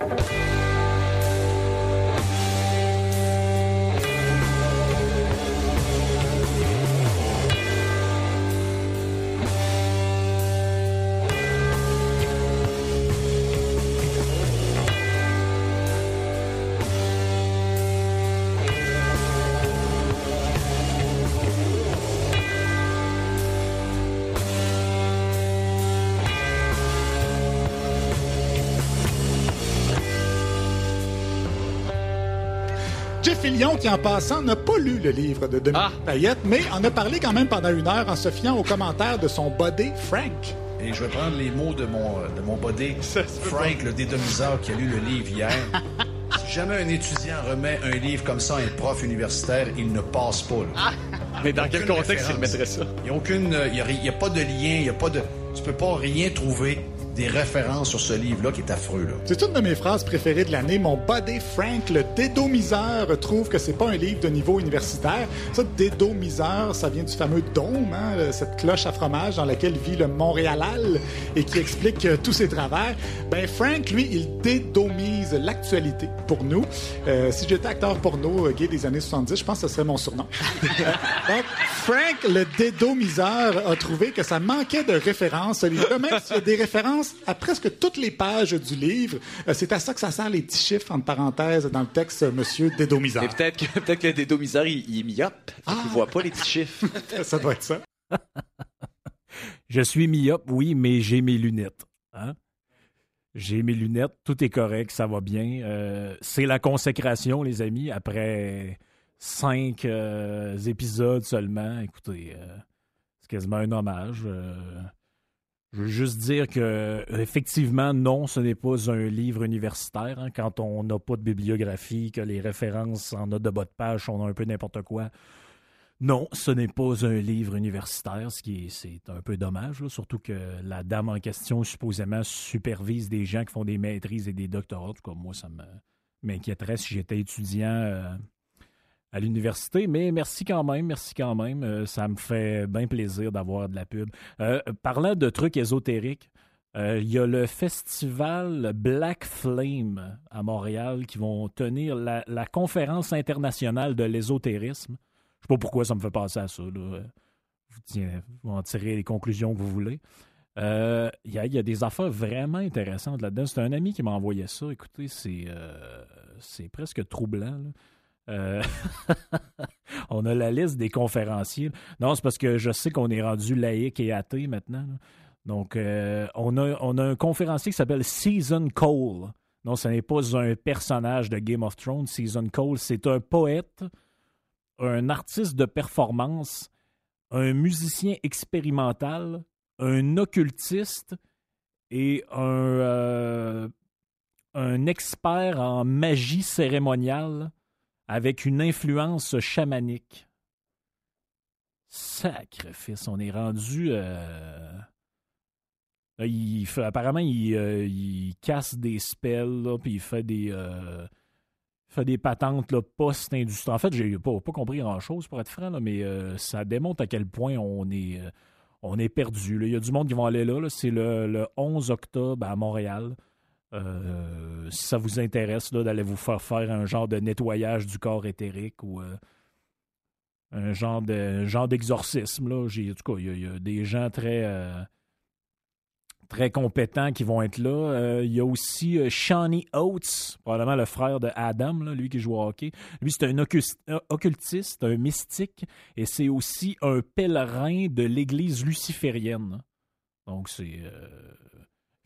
Bye. Filion, qui en passant n'a pas lu le livre de Dominique ah. Payette, mais en a parlé quand même pendant une heure en se fiant aux commentaires de son body Frank. Et je vais prendre les mots de mon, de mon body, Frank, le dédomiseur qui a lu le livre hier. si jamais un étudiant remet un livre comme ça à un prof universitaire, il ne passe pas. Ah. Mais dans quel contexte il mettrait ça? Il n'y a aucune, il y a, pas de lien, il y a pas de, tu peux pas rien trouver des références sur ce livre-là qui est affreux. C'est une de mes phrases préférées de l'année. Mon buddy Frank, le dédomiseur, trouve que c'est pas un livre de niveau universitaire. Ça, dédomiseur, ça vient du fameux dôme, hein, cette cloche à fromage dans laquelle vit le Montréalal et qui explique euh, tous ses travers. Ben, Frank, lui, il dédomise l'actualité pour nous. Euh, si j'étais acteur porno euh, gay des années 70, je pense que ce serait mon surnom. Donc, Frank, le dédomiseur, a trouvé que ça manquait de références. Même s'il y a des références à presque toutes les pages du livre. Euh, c'est à ça que ça sert les petits chiffres entre parenthèses dans le texte euh, Monsieur Dédomiseur. peut-être que, peut-être que le Dédomiseur, il, est myope. Il ne voit pas les petits chiffres. ça doit être ça. Je suis myope, oui, mais j'ai mes lunettes. Hein? J'ai mes lunettes, tout est correct, ça va bien. Euh, c'est la consécration, les amis, après cinq épisodes seulement. Écoutez, c'est quasiment un hommage. Je veux juste dire que, effectivement, non, ce n'est pas un livre universitaire. Hein. quand on n'a pas de bibliographie, que les références en note de bas de page sont un peu n'importe quoi. Non, ce n'est pas un livre universitaire, ce qui est, c'est un peu dommage, surtout que la dame en question supposément supervise des gens qui font des maîtrises et des doctorats. Comme moi, ça m'inquiéterait si j'étais étudiant euh, à l'université, mais merci quand même, merci quand même. Euh, ça me fait bien plaisir d'avoir de la pub. Euh, parlant de trucs ésotériques, euh, il y a le festival Black Flame à Montréal qui vont tenir la, conférence internationale de l'ésotérisme. Je sais pas pourquoi ça me fait penser à ça. Vous, en tirez les conclusions que vous voulez. Il y, a des affaires vraiment intéressantes là-dedans. C'est un ami qui m'a envoyé ça. Écoutez, c'est presque troublant. Là. Euh, on a la liste des conférenciers. Non, c'est parce que je sais qu'on est rendu laïque et athée maintenant. Donc, euh, on, a, on un conférencier qui s'appelle Season Cole. Non, ce n'est pas un personnage de Game of Thrones. Season Cole, c'est un poète, un artiste de performance, un musicien expérimental, un occultiste et un, euh, un expert en magie cérémoniale avec une influence chamanique. Sacrifice, on est rendu. Euh, apparemment, euh, il, casse des spells, puis il fait des, euh, fait des patentes post-industrielles. En fait, j'ai pas, pas compris grand-chose, pour être franc, mais ça démontre à quel point on est, on est perdu. Il y a du monde qui vont aller là. C'est le, le, 11 octobre à Montréal. Euh, si ça vous intéresse d'aller vous faire faire un genre de nettoyage du corps éthérique ou euh, un genre de genre d'exorcisme. Là? en tout cas, il y, a des gens très, euh, très compétents qui vont être là. Il y a aussi Shawnee Oates, probablement le frère de Adam, lui qui joue au hockey. Lui, c'est un occultiste, un mystique, et c'est aussi un pèlerin de l'église luciférienne. Donc, c'est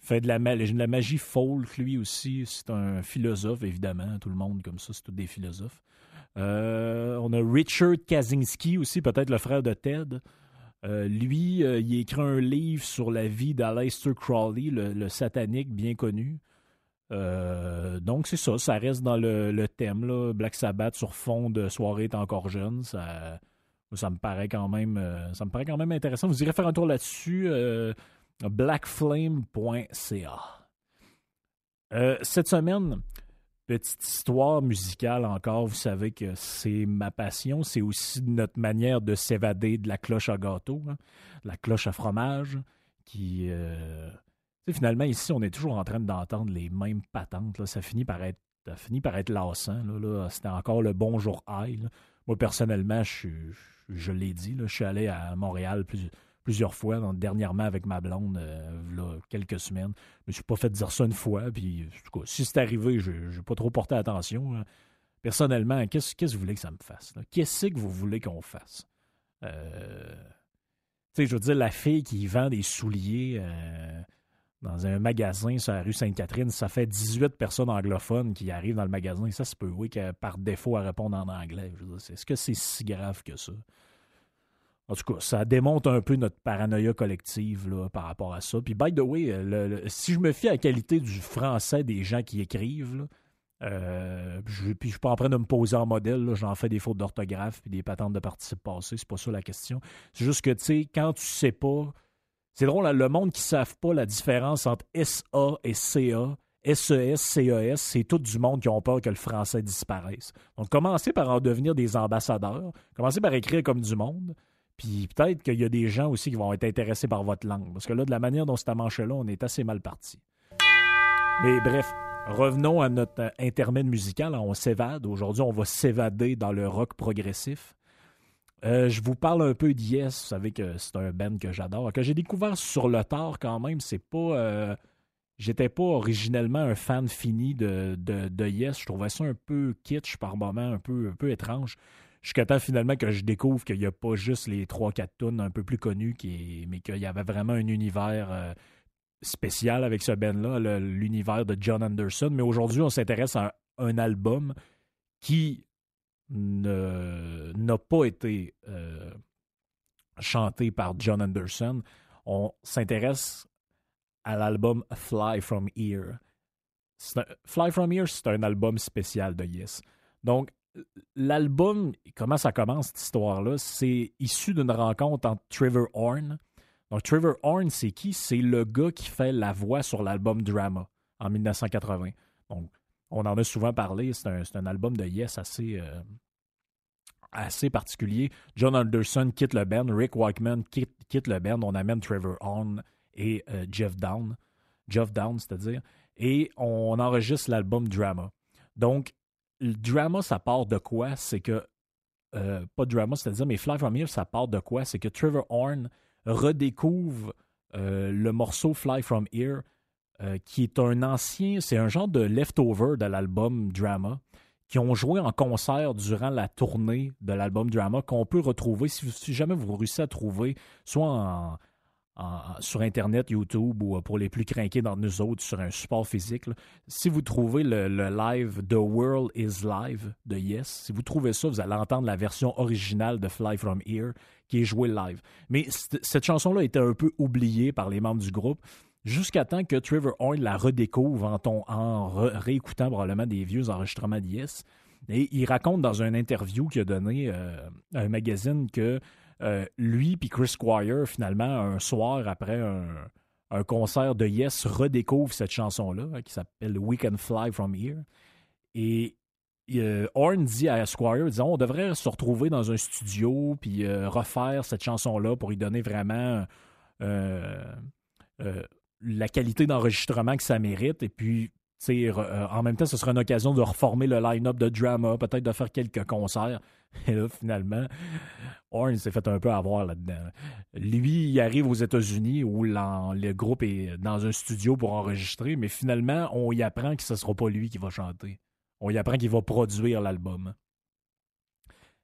fait de la, la magie folk, lui aussi. C'est un philosophe, évidemment. Tout le monde comme ça, c'est tous des philosophes. Euh, on a Richard Kaczynski aussi, peut-être le frère de Ted. Euh, lui, euh, il écrit un livre sur la vie d'Aleister Crowley, le, satanique bien connu. donc c'est ça, ça reste dans le, thème. Là. Black Sabbath sur fond de soirée est encore jeune. Ça, ça me paraît quand même ça me paraît quand même intéressant. Vous irez faire un tour là-dessus blackflame.ca. Euh, cette semaine, petite histoire musicale encore. Vous savez que c'est ma passion. C'est aussi notre manière de s'évader de la cloche à gâteau, hein. la cloche à fromage, qui, euh, finalement, ici, on est toujours en train d'entendre les mêmes patentes. Là. Ça finit par être, finit par être lassant. Là, C'était encore le bonjour high. Moi, personnellement, je, je l'ai dit, je suis allé à Montréal plusieurs fois, dernièrement avec ma blonde, euh, quelques semaines. Je me suis pas fait dire ça une fois. Puis, si c'est arrivé, je n'ai pas trop porté attention. Personnellement, qu'est-ce que vous voulez que ça me fasse? Qu'est-ce que vous voulez qu'on fasse? Euh, je veux dire, la fille qui vend des souliers euh, dans un magasin sur la rue Sainte-Catherine, ça fait 18 personnes anglophones qui arrivent dans le magasin. Ça se peut, oui, que par défaut, à répondre en anglais. Est-ce que c'est si grave que ça? En tout cas, ça démontre un peu notre paranoïa collective là, par rapport à ça. Puis, by the way, si je me fie à la qualité du français des gens qui écrivent, euh, je, puis je suis pas en train de me poser en modèle, j'en fais des fautes d'orthographe puis des patentes de participe passé, c'est pas ça la question. C'est juste que, tu sais, quand tu sais pas, c'est drôle, le monde qui ne savent pas la différence entre SA et CA, SES, CES, c'est tout du monde qui ont peur que le français disparaisse. Donc, commencez par en devenir des ambassadeurs, commencez par écrire comme du monde, puis peut-être qu'il y a des gens aussi qui vont être intéressés par votre langue. Parce que là, de la manière dont c'est amanché là on est assez mal parti. Mais bref, Revenons à notre euh, intermède musical. On s'évade. Aujourd'hui, on va s'évader dans le rock progressif. Euh, je vous parle un peu d'Yes. Vous savez que c'est un band que j'adore, que j'ai découvert sur le tard quand même. C'est pas. Euh, j'étais pas originellement un fan fini de, de, Yes. Je trouvais ça un peu kitsch par moment, un peu, un peu étrange. Jusqu'à temps finalement que je découvre qu'il n'y a pas juste les 3-4 tunes un peu plus connues, mais qu'il y avait vraiment un univers spécial avec ce band-là, l'univers de John Anderson. Mais aujourd'hui, on s'intéresse à un, album qui n'a pas été euh, chanté par John Anderson. On s'intéresse à l'album Fly From Here. Fly From Here, c'est un album spécial de Yes. Donc, l'album, comment ça commence cette histoire-là? C'est issu d'une rencontre entre Trevor Horn, donc, Trevor Horn, c'est qui? C'est le gars qui fait la voix sur l'album Drama en 1980. Donc, on en a souvent parlé. C'est un, album de Yes assez, euh, assez particulier. John Anderson quitte le band. Rick Wakeman quitte, le band. On amène Trevor Horn et euh, Jeff Down. Jeff Down, c'est-à-dire. Et on enregistre l'album Drama. Donc, le Drama, ça part de quoi? C'est que. Euh, pas Drama, c'est-à-dire, mais Fly From Here, ça part de quoi? C'est que Trevor Horn redécouvre euh, le morceau Fly From Here, euh, qui est un ancien, c'est un genre de leftover de l'album Drama, qui ont joué en concert durant la tournée de l'album Drama, qu'on peut retrouver, si, jamais vous réussissez à trouver, soit en, sur Internet, YouTube ou euh, pour les plus craqués d'entre nous autres sur un support physique. Si vous trouvez le, live The World is Live de Yes, si vous trouvez ça, vous allez entendre la version originale de Fly From Here qui est jouée live. Mais cette chanson-là était un peu oubliée par les membres du groupe jusqu'à temps que Trevor Horn la redécouvre en, en réécoutant probablement des vieux enregistrements de Yes. Et il raconte dans une interview qu'il a donné euh, à un magazine que euh, lui puis Chris Squire, finalement, un soir après un, concert de Yes, redécouvre cette chanson-là hein, qui s'appelle We Can Fly From Here. Et euh, Horn dit à Squire, disons, on devrait se retrouver dans un studio puis euh, refaire cette chanson-là pour y donner vraiment la qualité d'enregistrement que ça mérite. Et puis, en même temps, ce sera une occasion de reformer le line-up de drama, peut-être de faire quelques concerts. Et là, finalement, Horn s'est fait un peu avoir là-dedans. Lui, il arrive aux États-Unis où le groupe est dans un studio pour enregistrer, mais finalement, on y apprend que ce ne sera pas lui qui va chanter. On y apprend qu'il va produire l'album.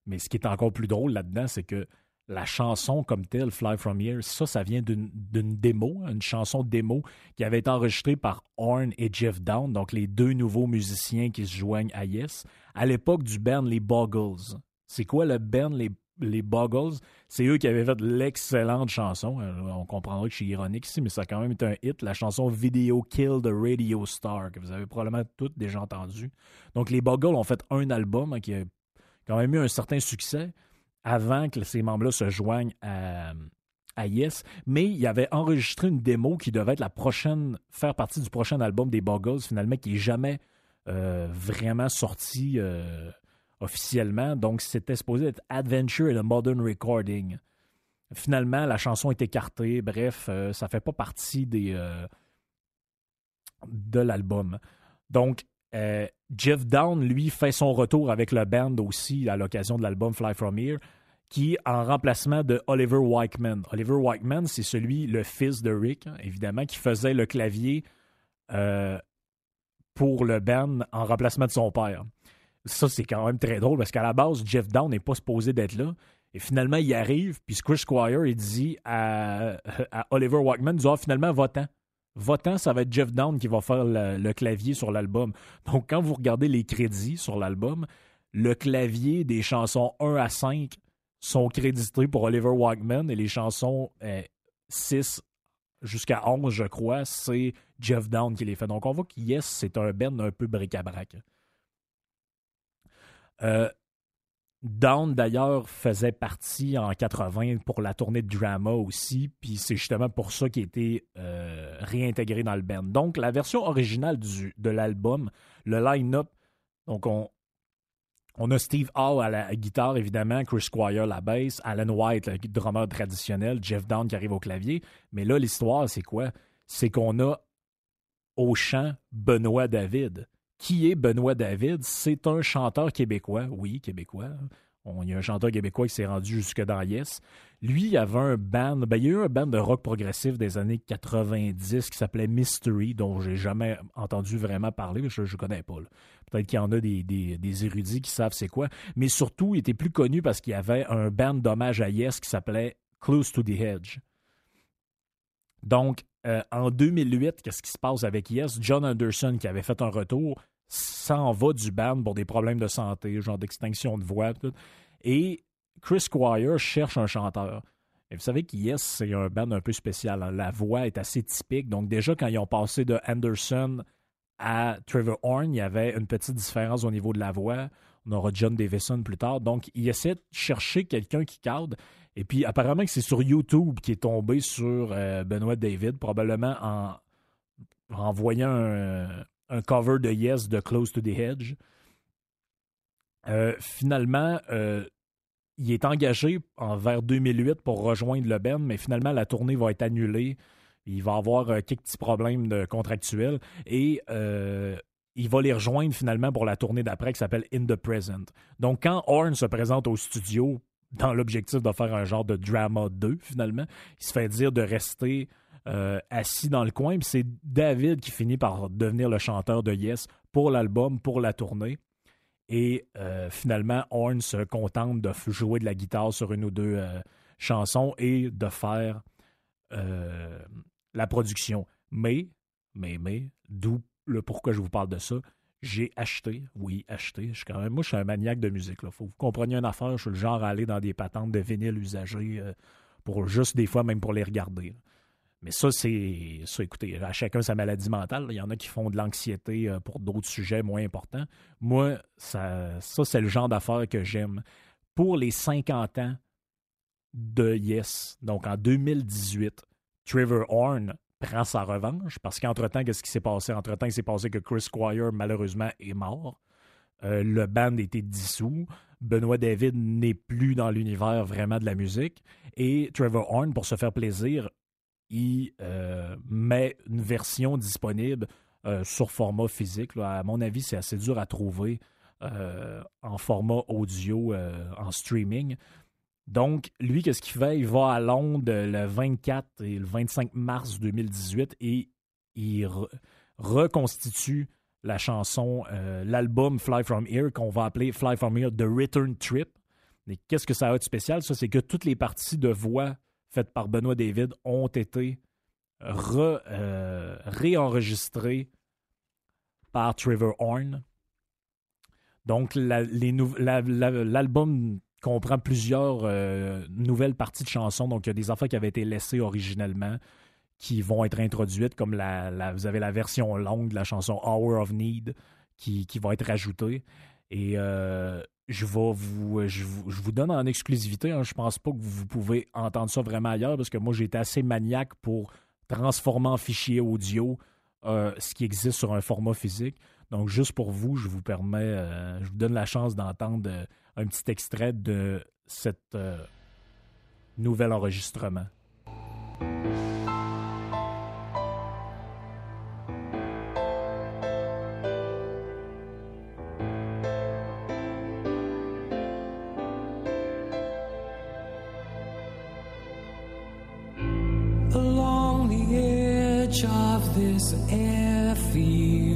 Mais ce qui est encore plus drôle là-dedans, c'est que la chanson comme telle, Fly From Here, ça, ça vient d'une démo, une chanson démo qui avait été enregistrée par Horn et Jeff Down, donc les deux nouveaux musiciens qui se joignent à Yes, à l'époque du band Les Boggles. C'est quoi le band, les, les Boggles? C'est eux qui avaient fait l'excellente chanson. Euh, on comprendra que je suis ironique ici, mais ça a quand même été un hit. La chanson Video Kill the Radio Star, que vous avez probablement toutes déjà entendu. Donc, les Boggles ont fait un album hein, qui a quand même eu un certain succès avant que ces membres-là se joignent à, Yes, mais il avait enregistré une démo qui devait être la prochaine, faire partie du prochain album des Boggles, finalement, qui n'est jamais euh, vraiment sorti euh, officiellement. Donc, c'était supposé être Adventure and a Modern Recording. Finalement, la chanson est écartée. Bref, euh, ça fait pas partie de l'album. Donc, euh, Jeff Down, lui, fait son retour avec le band aussi à l'occasion de l'album Fly From Here, qui en remplacement de Oliver Wykeman. Oliver Wykeman, c'est celui, le fils de Rick, hein, évidemment, qui faisait le clavier euh, pour le band en remplacement de son père. Ça, c'est quand même très drôle parce qu'à la base, Jeff Down n'est pas supposé d'être là. Et finalement, il arrive, puis Chris Squire, il dit à, Oliver Wykeman, il dit, ah, finalement, votant votant, ça va être Jeff Down qui va faire le, clavier sur l'album. Donc, quand vous regardez les crédits sur l'album, le clavier des chansons 1 à 5 sont crédités pour Oliver Wagman et les chansons 6 euh, jusqu'à 11, je crois, c'est Jeff Down qui les fait. Donc, on voit que Yes, c'est un band un peu bric-à-brac. Euh, Down, d'ailleurs, faisait partie en 80 pour la tournée de Drama aussi, puis c'est justement pour ça qu'il été euh, réintégré dans le band. Donc, la version originale du, de l'album, le line-up, donc on, a Steve Hall à la guitare, évidemment, Chris Squire à la basse, Alan White, le drummer traditionnel, Jeff Down qui arrive au clavier. Mais là, l'histoire, c'est quoi? C'est qu'on a au chant Benoît David. Qui est Benoît David? C'est un chanteur québécois, oui, québécois. Il y a un chanteur québécois qui s'est rendu jusque dans Yes. Lui, il avait un band, ben, il y a eu un band de rock progressif des années 90 qui s'appelait Mystery, dont j'ai jamais entendu vraiment parler, je ne connais pas. Peut-être qu'il y en a des, des, érudits qui savent c'est quoi. Mais surtout, il était plus connu parce qu'il y avait un band d'hommage à Yes qui s'appelait Close to the Hedge. Donc, euh, en 2008, qu'est-ce qui se passe avec Yes? John Anderson, qui avait fait un retour, s'en va du band pour des problèmes de santé, genre d'extinction de voix. Et Chris Squire cherche un chanteur. Et vous savez que Yes, c'est un band un peu spécial. Hein. La voix est assez typique. Donc, déjà, quand ils ont passé de Anderson à Trevor Horn, il y avait une petite différence au niveau de la voix. On aura John Davison plus tard. Donc, il essaie de chercher quelqu'un qui cadre. Et puis, apparemment que c'est sur YouTube qui est tombé sur euh, Benoît David, probablement en, en voyant un, un cover de Yes de Close to the Hedge. Euh, finalement, euh, il est engagé en vers 2008 pour rejoindre le band, mais finalement, la tournée va être annulée. Il va avoir euh, quelques petits problèmes de contractuels et il va les rejoindre finalement pour la tournée d'après qui s'appelle In the Present. Donc, quand Horn se présente au studio dans l'objectif de faire un genre de drama 2, finalement, il se fait dire de rester euh, assis dans le coin. c'est David qui finit par devenir le chanteur de Yes pour l'album, pour la tournée. Et euh, finalement, Horn se contente de jouer de la guitare sur une ou deux euh, chansons et de faire la production. Mais, mais, mais, d'où le pourquoi je vous parle de ça, j'ai acheté, oui, acheté. Je suis quand même, moi, je suis un maniaque de musique. Il faut que vous compreniez une affaire. Je suis le genre à aller dans des patentes de vinyle usagés pour juste des fois, même pour les regarder. Mais ça, c'est. Ça, écoutez, à chacun sa maladie mentale. Il y en a qui font de l'anxiété euh, pour d'autres sujets moins importants. Moi, ça, ça c'est le genre d'affaires que j'aime. Pour les 50 ans de Yes, donc en 2018, Trevor Horn prend sa revanche parce qu'entre-temps, qu'est-ce qui s'est passé? Entre-temps, il s'est passé que Chris Squire, malheureusement, est mort. Euh, le band été dissous. Benoît David n'est plus dans l'univers vraiment de la musique. Et Trevor Horn, pour se faire plaisir, il euh, met une version disponible euh, sur format physique. À mon avis, c'est assez dur à trouver euh, en format audio, en streaming. Donc, lui, qu'est-ce qu'il fait? Il va à Londres le 24 et le 25 mars 2018 et il reconstitue la chanson, l'album Fly From Here, qu'on va appeler Fly From Here The Return Trip. Qu'est-ce que ça a de spécial? Ça, c'est que toutes les parties de voix faites par Benoît David ont été euh, réenregistrées par Trevor Horn. Donc, l'album comprend plusieurs euh, nouvelles parties de chansons. Donc, il y a des affaires qui avaient été laissées originellement qui vont être introduites, comme la, vous avez la version longue de la chanson Hour of Need qui, qui va être rajoutée. Et euh, vous je, vous, donne en exclusivité. Hein, je pense pas que vous pouvez entendre ça vraiment ailleurs parce que moi j'ai été assez maniaque pour transformer en fichier audio euh, ce qui existe sur un format physique. Donc juste pour vous, je vous permets, euh, je vous donne la chance d'entendre un petit extrait de cet nouvel enregistrement. was an airfield.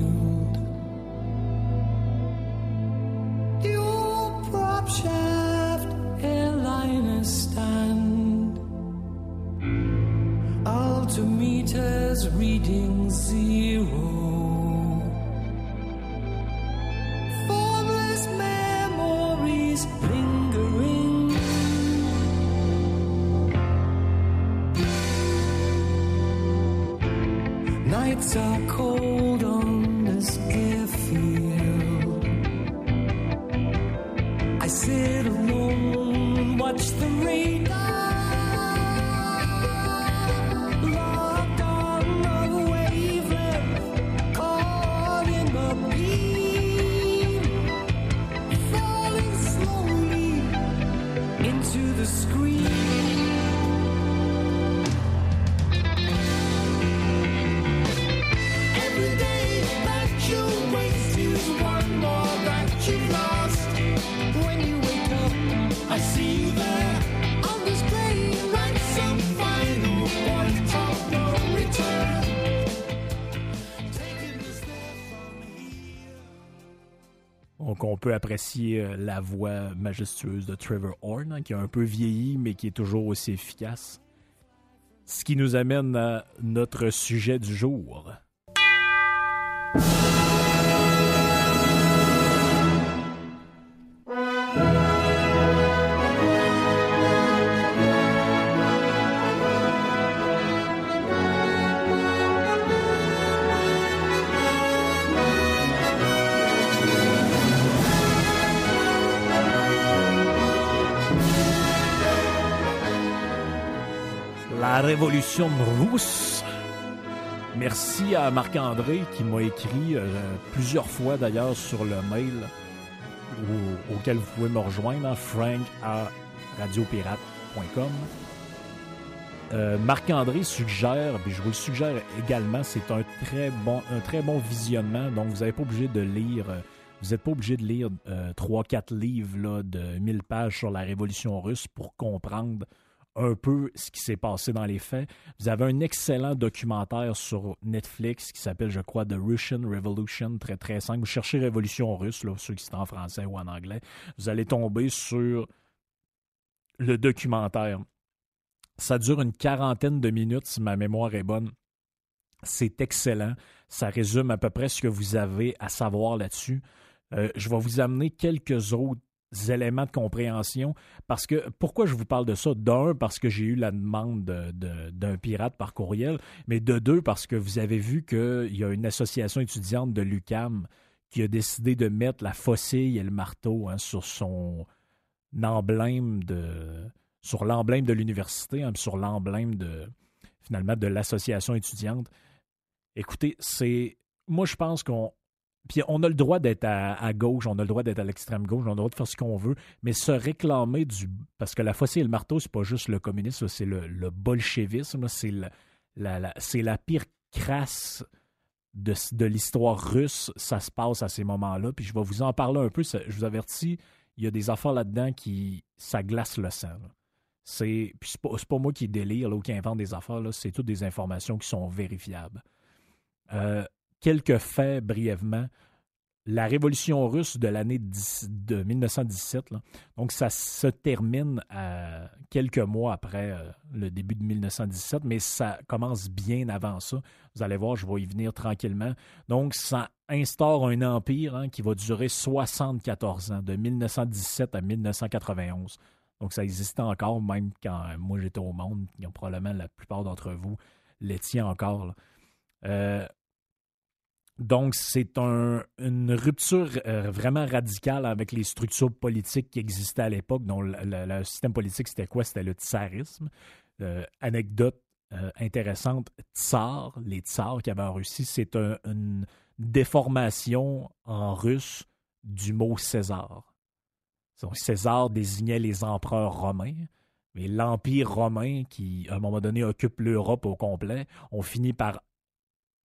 Nights are cold apprécier euh, la voix majestueuse de Trevor Horn, hein, qui a un peu vieilli, mais qui est toujours aussi efficace. Ce qui nous amène à notre sujet du jour. La révolution russe. Merci à Marc-André qui m'a écrit euh, plusieurs fois d'ailleurs sur le mail au- auquel vous pouvez me rejoindre, hein, frank à radiopirate.com. Euh, Marc-André suggère, puis je vous le suggère également, c'est un très bon, un très bon visionnement. Donc, vous n'êtes pas obligé de lire, euh, vous n'êtes pas obligé de lire euh, 3-4 livres là, de 1000 pages sur la Révolution russe pour comprendre un peu ce qui s'est passé dans les faits. Vous avez un excellent documentaire sur Netflix qui s'appelle, je crois, The Russian Revolution, très très simple. Vous cherchez Révolution russe, là, ceux qui sont en français ou en anglais. Vous allez tomber sur le documentaire. Ça dure une quarantaine de minutes, si ma mémoire est bonne. C'est excellent. Ça résume à peu près ce que vous avez à savoir là-dessus. Euh, je vais vous amener quelques autres éléments de compréhension. Parce que pourquoi je vous parle de ça? D'un parce que j'ai eu la demande de- de- d'un pirate par courriel mais de deux parce que vous avez vu qu'il y a une association étudiante de l'UCAM qui a décidé de mettre la faucille et le marteau hein, sur son emblème de sur l'emblème de l'université hein, sur l'emblème de finalement de l'association étudiante. Écoutez c'est moi je pense qu'on puis on a le droit d'être à, gauche, on a le droit d'être à l'extrême gauche, on a le droit de faire ce qu'on veut, mais se réclamer du... Parce que la faucille et le marteau, c'est pas juste le communisme, c'est le, bolchevisme, c'est la, pire crasse de, l'histoire russe, ça se passe à ces moments-là. Puis je vais vous en parler un peu, je vous avertis, il y a des affaires là-dedans qui... ça glace le sang. C'est pas, pas moi qui délire là, ou qui invente des affaires, c'est toutes des informations qui sont vérifiables. Euh, quelques faits brièvement. La révolution russe de l'année 10 de 1917, là, donc ça se termine à quelques mois après euh, le début de 1917, mais ça commence bien avant ça. Vous allez voir, je vais y venir tranquillement. Donc ça instaure un empire hein, qui va durer 74 ans, de 1917 à 1991. Donc ça existait encore, même quand euh, moi j'étais au monde, probablement la plupart d'entre vous l'étiez encore. Euh, donc, c'est un- une rupture euh, vraiment radicale avec les structures politiques qui existaient à l'époque. dont le, système politique, c'était quoi? C'était le tsarisme. Euh, anecdote euh, intéressante, tsar, les tsars qu'il y avait en Russie, c'est un- une déformation en russe du mot César. Donc, César désignait les empereurs romains, mais l'Empire romain, qui à un moment donné occupe l'Europe au complet, on finit par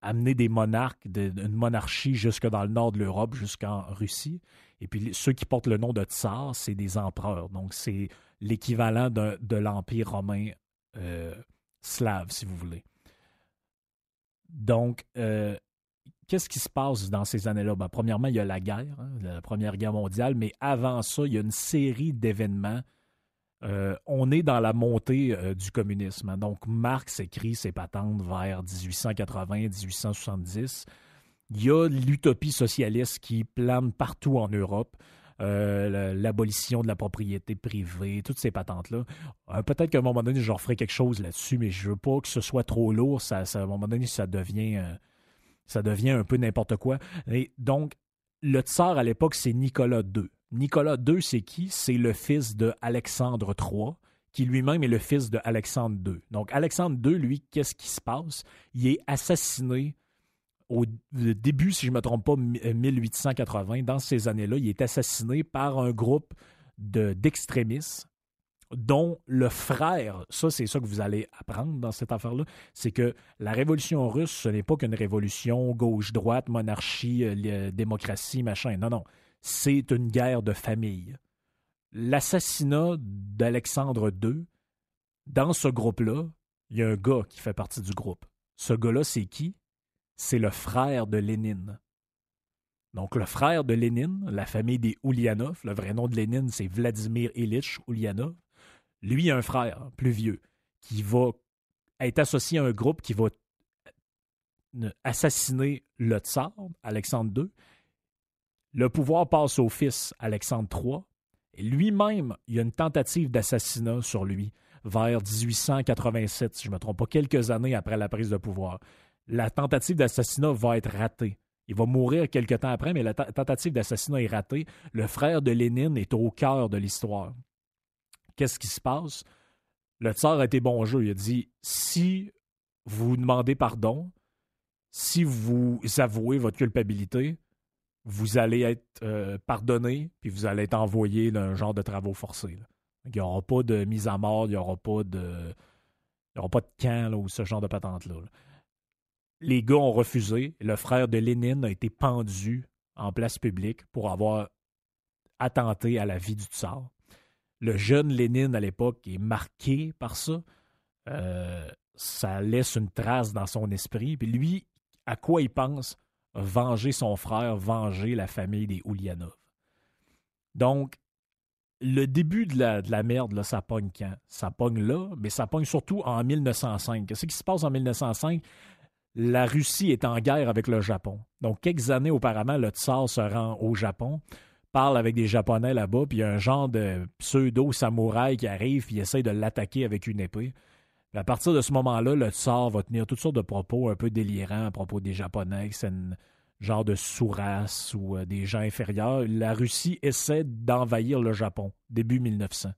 amener des monarques, d'une monarchie jusque dans le nord de l'Europe, jusqu'en Russie. Et puis ceux qui portent le nom de tsar, c'est des empereurs. Donc c'est l'équivalent de l'Empire romain euh, slave, si vous voulez. Donc, euh, qu'est-ce qui se passe dans ces années-là? Ben, premièrement, il y a la guerre, hein, la Première Guerre mondiale, mais avant ça, il y a une série d'événements. Euh, on est dans la montée euh, du communisme. hein. Donc, Marx écrit ses patentes vers 1880-1870. Il y a l'utopie socialiste qui plane partout en Europe. Euh, la- l'abolition de la propriété privée, toutes ces patentes-là. Peut-être qu'à un moment donné, je referai quelque chose là-dessus, mais je veux pas que ce soit trop lourd. À un moment donné, ça devient, ça devient un peu n'importe quoi. Donc, le tsar à l'époque, c'est Nicolas II. Nicolas II, c'est qui? C'est le fils de Alexandre III, qui lui-même est le fils de Alexandre II. Donc, Alexandre II, lui, qu'est-ce qui se passe? Il est assassiné au début, si je ne me trompe pas, mi- euh, 1880, dans ces années-là, il est assassiné par un groupe de- d'extrémistes dont le frère, ça c'est ça que vous allez apprendre dans cette affaire-là, c'est que la révolution russe, ce n'est pas qu'une révolution gauche-droite, monarchie, euh, euh, démocratie, machin. Non, non. C'est une guerre de famille. L'assassinat d'Alexandre II, dans ce groupe-là, il y a un gars qui fait partie du groupe. Ce gars-là, c'est qui? C'est le frère de Lénine. Donc, le frère de Lénine, la famille des Oulianov, le vrai nom de Lénine, c'est Vladimir Ilitch Oulianov. Lui, a un frère plus vieux qui va être associé à un groupe qui va assassiner le tsar, Alexandre II. Le pouvoir passe au fils, Alexandre III. Et lui-même, il y a une tentative d'assassinat sur lui vers 1887, si je ne me trompe pas, quelques années après la prise de pouvoir. La tentative d'assassinat va être ratée. Il va mourir quelques temps après, mais la ta- tentative d'assassinat est ratée. Le frère de Lénine est au cœur de l'histoire. Qu'est-ce qui se passe? Le tsar a été bon jeu. Il a dit si vous demandez pardon, si vous avouez votre culpabilité, vous allez être euh, pardonné, puis vous allez être envoyé dans un genre de travaux forcés. là. Il n'y aura pas de mise à mort, il n'y aura pas de. Il y aura pas de camp là, ou ce genre de patente-là. là. Les gars ont refusé. Le frère de Lénine a été pendu en place publique pour avoir attenté à la vie du tsar. Le jeune Lénine à l'époque est marqué par ça. Euh, ça laisse une trace dans son esprit. Puis lui, à quoi il pense? Venger son frère, venger la famille des Oulianov. Donc, le début de la, de la merde, ça pogne quand? Ça pogne là, mais ça pogne surtout en 1905. Qu'est-ce qui se passe en 1905? La Russie est en guerre avec le Japon. Donc, quelques années auparavant, le tsar se rend au Japon, parle avec des Japonais là-bas, puis il y a un genre de pseudo-samouraï qui arrive, puis il essaie de l'attaquer avec une épée. À partir de ce moment-là, le tsar va tenir toutes sortes de propos un peu délirants à propos des Japonais, c'est un genre de sous-race ou euh, des gens inférieurs. La Russie essaie d'envahir le Japon, début 1900.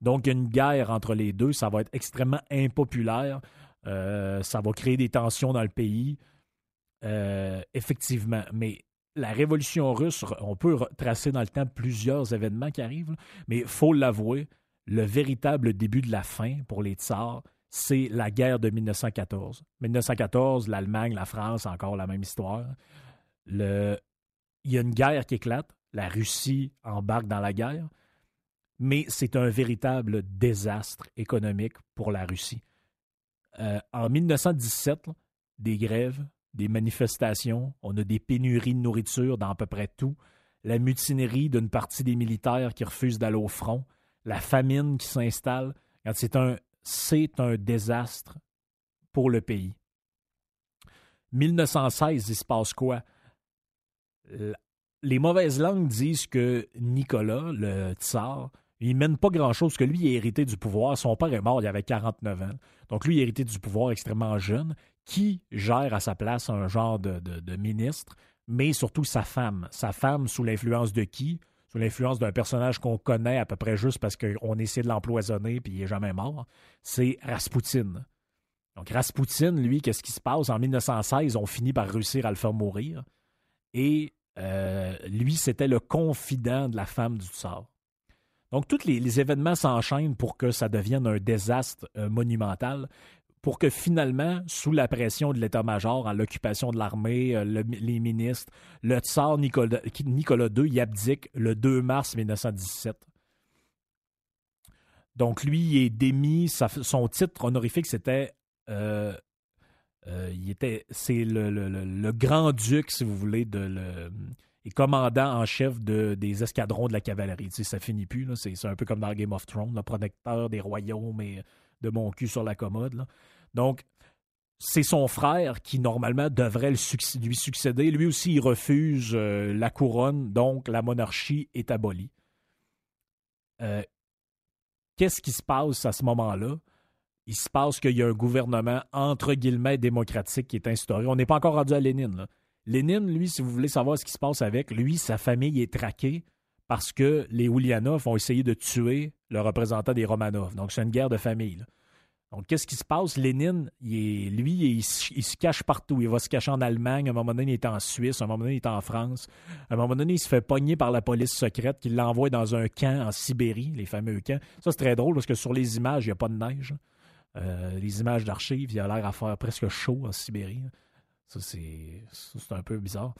Donc, une guerre entre les deux. Ça va être extrêmement impopulaire. Euh, ça va créer des tensions dans le pays. Euh, effectivement. Mais la révolution russe, on peut tracer dans le temps plusieurs événements qui arrivent, mais il faut l'avouer, le véritable début de la fin pour les tsars, c'est la guerre de 1914. 1914, l'Allemagne, la France, encore la même histoire. Il y a une guerre qui éclate, la Russie embarque dans la guerre, mais c'est un véritable désastre économique pour la Russie. Euh, en 1917, là, des grèves, des manifestations, on a des pénuries de nourriture dans à peu près tout, la mutinerie d'une partie des militaires qui refusent d'aller au front, la famine qui s'installe. C'est un, c'est un désastre pour le pays. 1916, il se passe quoi? Les mauvaises langues disent que Nicolas, le tsar, il mène pas grand-chose, que lui, il a hérité du pouvoir. Son père est mort, il avait 49 ans. Donc, lui, il a hérité du pouvoir extrêmement jeune, qui gère à sa place un genre de- de ministre, mais surtout sa femme. Sa femme, sous l'influence de qui? L'influence d'un personnage qu'on connaît à peu près juste parce qu'on essaie de l'empoisonner puis il est jamais mort. C'est Raspoutine. Donc, Raspoutine, lui, qu'est-ce qui se passe? En 1916, on finit par réussir à le faire mourir. Et euh, lui, c'était le confident de la femme du tsar. Donc, tous les, les événements s'enchaînent pour que ça devienne un désastre euh, monumental, pour que finalement, sous la pression de l'état-major, en l'occupation de l'armée, euh, le- les ministres, le tsar Nicolas, II y abdique le 2 mars 1917. Donc, lui, il est démis. son titre honorifique, c'était. euh, euh. C'est le, grand-duc, si vous voulez, de le. Et commandant en chef de, des escadrons de la cavalerie. Tu sais, ça finit plus. C'est c'est un peu comme dans Game of Thrones, le protecteur des royaumes et de mon cul sur la commode. là. Donc, c'est son frère qui, normalement, devrait lui succéder. Lui aussi, il refuse euh, la couronne, donc la monarchie est abolie. Euh, Qu'est-ce qui se passe à ce moment-là? Il se passe qu'il y a un gouvernement, entre guillemets, démocratique qui est instauré. On n'est pas encore rendu à Lénine. Lénine, lui, si vous voulez savoir ce qui se passe avec, lui, sa famille est traquée parce que les Ulyanov ont essayé de tuer le représentant des Romanov. Donc, c'est une guerre de famille. Donc, qu'est-ce qui se passe? Lénine, lui, il, se- cache partout. Il va se cacher en Allemagne. À un moment donné, il est en Suisse. À un moment donné, il est en France. À un moment donné, il se fait pogner par la police secrète qui l'envoie dans un camp en Sibérie, les fameux camps. Ça, c'est très drôle parce que sur les images, il n'y a pas de neige. Euh, les images d'archives, il a l'air à faire presque chaud en Sibérie. C'est ça, c'est un peu bizarre.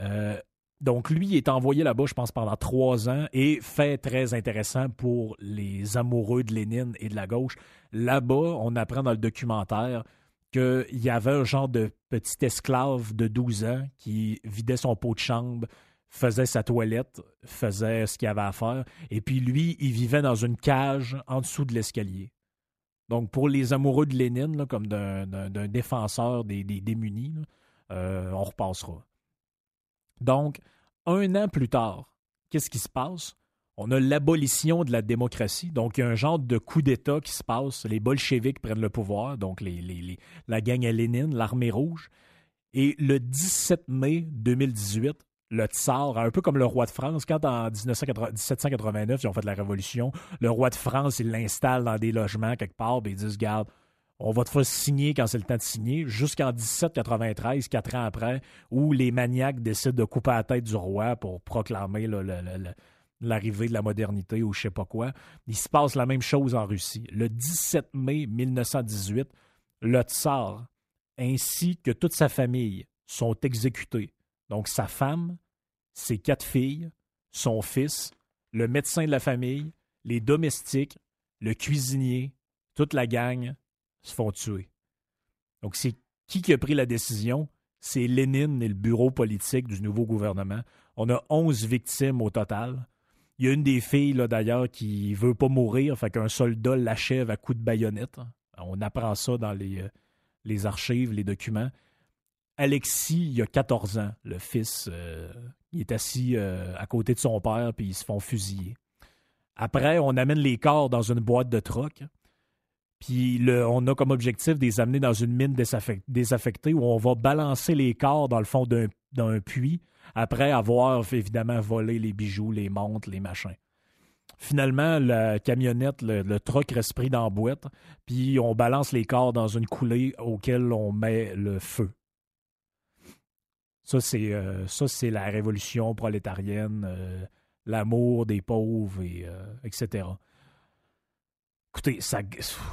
Euh, donc, lui, est envoyé là-bas, je pense, pendant trois ans et fait très intéressant pour les amoureux de Lénine et de la gauche. Là-bas, on apprend dans le documentaire qu'il y avait un genre de petit esclave de 12 ans qui vidait son pot de chambre, faisait sa toilette, faisait ce qu'il avait à faire, et puis lui, il vivait dans une cage en dessous de l'escalier. Donc, pour les amoureux de Lénine, comme d'un défenseur des, démunis, euh, on repassera. Donc, un an plus tard, qu'est-ce qui se passe? On a l'abolition de la démocratie. Donc, il y a un genre de coup d'État qui se passe. Les bolcheviks prennent le pouvoir, donc les, la gang à Lénine, l'armée rouge. Et le 17 mai 2018, le tsar, un peu comme le roi de France, quand en 1980 1789, ils ont fait la révolution, le roi de France, il l'installe dans des logements quelque part, puis ils disent, garde, on va te faire signer quand c'est le temps de signer, jusqu'en 1793, quatre ans après, où les maniaques décident de couper la tête du roi pour proclamer l'arrivée de la modernité ou je sais pas quoi. Il se passe la même chose en Russie. Le 17 mai 1918, le tsar ainsi que toute sa famille sont exécutés. Donc sa femme, ses quatre filles, son fils, le médecin de la famille, les domestiques, le cuisinier, toute la gang se font tuer. Donc c'est qui qui a pris la décision? C'est Lénine et le bureau politique du nouveau gouvernement. On a 11 victimes au total. Il y a une des filles, là, d'ailleurs, qui veut pas mourir, fait qu'un soldat l'achève à coups de baïonnette. On apprend ça dans les, euh, archives, les documents. Alexis, il a 14 ans, le fils. euh, il est assis euh, à côté de son père, puis ils se font fusiller. Après, on amène les corps dans une boîte de troc. Puis on a comme objectif de les amener dans une mine désaffec- désaffectée où on va balancer les corps dans le fond d'un puits après avoir évidemment volé les bijoux, les montres, les machins. Finalement, la camionnette, le, le truck reste pris dans la boîte, puis on balance les corps dans une coulée auquel on met le feu. Ça, c'est euh, la révolution prolétarienne, euh, l'amour des pauvres, et, euh, etc. Écoutez, ça,